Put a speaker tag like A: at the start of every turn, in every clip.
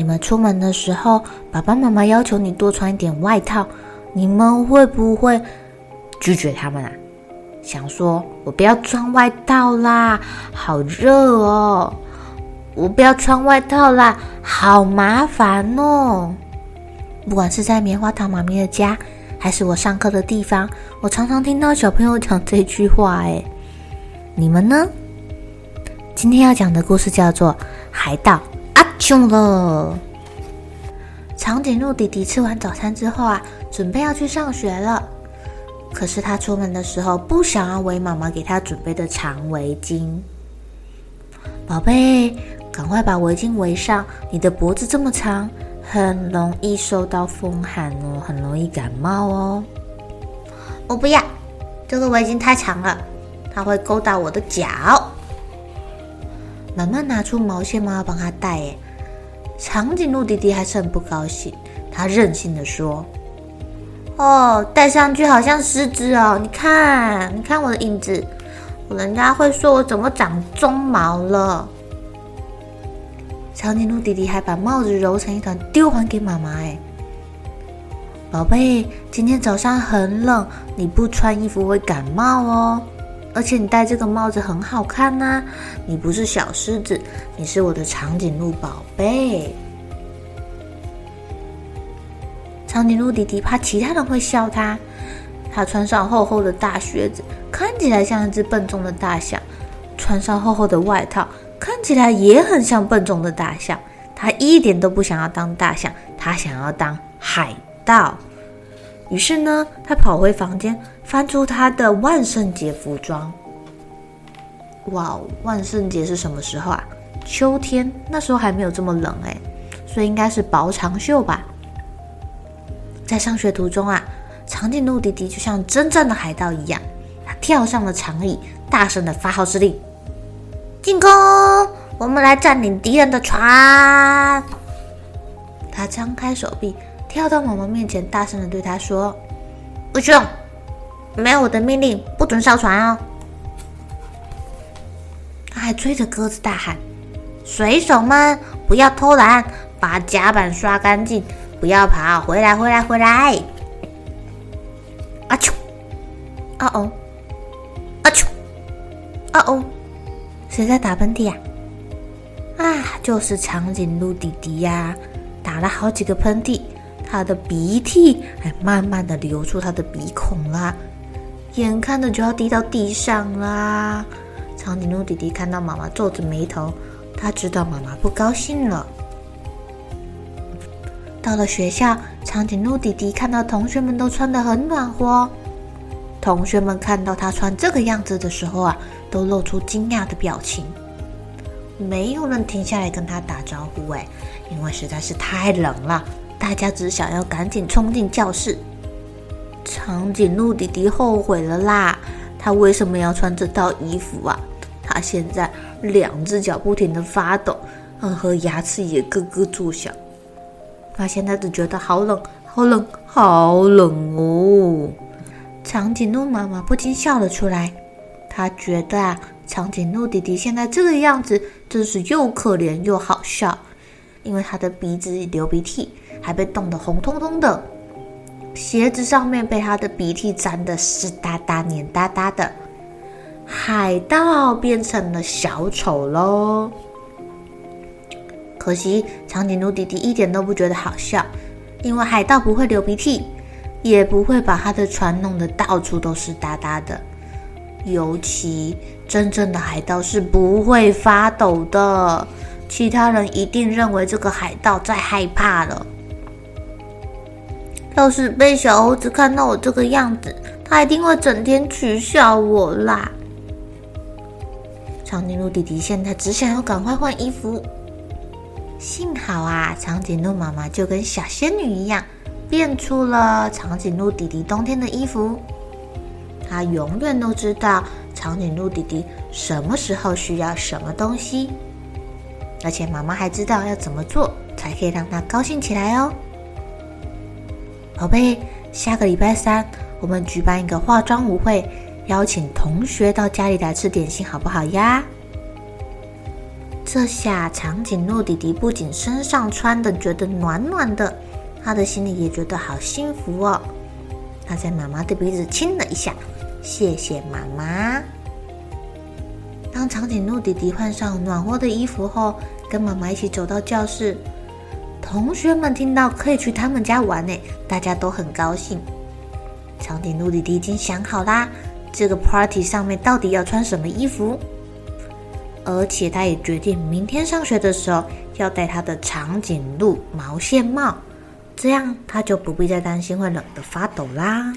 A: 你们出门的时候，爸爸妈妈要求你多穿一点外套，你们会不会拒绝他们啊？想说我不要穿外套啦，好热哦！我不要穿外套啦，好麻烦哦！不管是在棉花糖妈咪的家，还是我上课的地方，我常常听到小朋友讲这句话，诶。你们呢？今天要讲的故事叫做《海盗阿穷了》。长颈鹿弟弟吃完早餐之后啊，准备要去上学了。可是他出门的时候不想要围妈妈给他准备的长围巾。宝贝，赶快把围巾围上，你的脖子这么长，很容易受到风寒哦，很容易感冒哦。我不要，这个围巾太长了。它会勾到我的脚。妈妈拿出毛线帽要帮他戴，哎，长颈鹿弟弟还是很不高兴。他任性的说：“哦，戴上去好像狮子哦，你看，你看我的影子，人家会说我怎么长鬃毛了。”长颈鹿弟弟还把帽子揉成一团丢还给妈妈，哎，宝贝，今天早上很冷，你不穿衣服会感冒哦。而且你戴这个帽子很好看呐、你不是小狮子，你是我的长颈鹿宝贝。长颈鹿弟弟怕其他人会笑他，他穿上厚厚的大靴子，看起来像一只笨重的大象；穿上厚厚的外套，看起来也很像笨重的大象。他一点都不想要当大象，他想要当海盗。于是呢，他跑回房间，翻出他的万圣节服装。哇，万圣节是什么时候啊？秋天，那时候还没有这么冷哎，所以应该是薄长袖吧。在上学途中啊，长颈鹿迪迪就像真正的海盗一样，他跳上了长椅，大声的发号施令：“进攻！我们来占领敌人的船！”他张开手臂。跳到妈妈面前，大声的对他说：“不凶，没有我的命令，不准上船哦。”他还追着鸽子大喊：“水手们，不要偷懒，把甲板刷干净，不要跑，回来，回来，回来！”啊啾！啊哦！啊啾！啊哦！谁在打喷嚏呀？啊，就是长颈鹿弟弟呀，打了好几个喷嚏。他的鼻涕还慢慢的流出他的鼻孔啦，眼看着就要滴到地上啦。长颈鹿弟弟看到妈妈皱着眉头，他知道妈妈不高兴了。到了学校，长颈鹿弟弟看到同学们都穿得很暖和，同学们看到他穿这个样子的时候啊，都露出惊讶的表情。没有人停下来跟他打招呼，哎，因为实在是太冷了。大家只想要赶紧冲进教室。长颈鹿弟弟后悔了啦！他为什么要穿这套衣服啊？他现在两只脚不停地发抖，嗯，和牙齿也咯咯作响。他现在只觉得好冷，好冷，好冷哦！长颈鹿妈妈不禁笑了出来。她觉得啊，长颈鹿弟弟现在这个样子真是又可怜又好笑，因为他的鼻子流鼻涕。还被冻得红彤彤的，鞋子上面被他的鼻涕沾得湿哒哒、黏哒哒的。海盗变成了小丑喽！可惜长颈鹿弟弟一点都不觉得好笑，因为海盗不会流鼻涕，也不会把他的船弄得到处都是哒哒的。尤其真正的海盗是不会发抖的，其他人一定认为这个海盗在害怕了。要是被小猴子看到我这个样子，他一定会整天取笑我啦。长颈鹿弟弟现在只想要赶快换衣服。幸好啊，长颈鹿妈妈就跟小仙女一样，变出了长颈鹿弟弟冬天的衣服。她永远都知道长颈鹿弟弟什么时候需要什么东西，而且妈妈还知道要怎么做才可以让他高兴起来哦。宝贝，下个礼拜三我们举办一个化妆舞会，邀请同学到家里来吃点心，好不好呀？这下长颈鹿弟弟不仅身上穿的觉得暖暖的，他的心里也觉得好幸福哦。他在妈妈的鼻子亲了一下，谢谢妈妈。当长颈鹿弟弟换上暖和的衣服后，跟妈妈一起走到教室。同学们听到可以去他们家玩呢，大家都很高兴。长颈鹿弟弟已经想好啦，这个 party 上面到底要穿什么衣服，而且他也决定明天上学的时候要戴他的长颈鹿毛线帽，这样他就不必再担心会冷得发抖啦。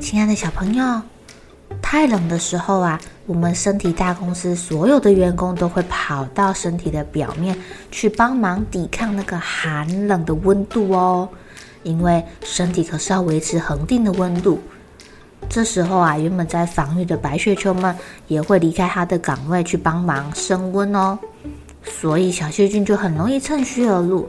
A: 亲爱的小朋友，太冷的时候啊。我们身体大公司所有的员工都会跑到身体的表面去帮忙抵抗那个寒冷的温度哦，因为身体可是要维持恒定的温度。这时候啊，原本在防御的白血球们也会离开他的岗位去帮忙升温哦，所以小细菌就很容易趁虚而入。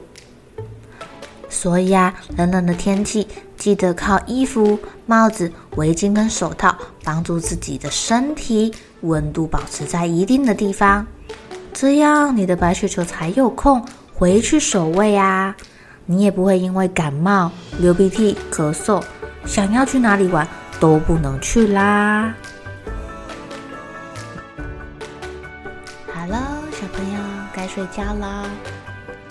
A: 所以啊，冷冷的天气，记得靠衣服、帽子、围巾跟手套帮助自己的身体温度保持在一定的地方，这样你的白雪球才有空回去守卫啊！你也不会因为感冒、流鼻涕、咳嗽，想要去哪里玩都不能去啦。好了，小朋友该睡觉了。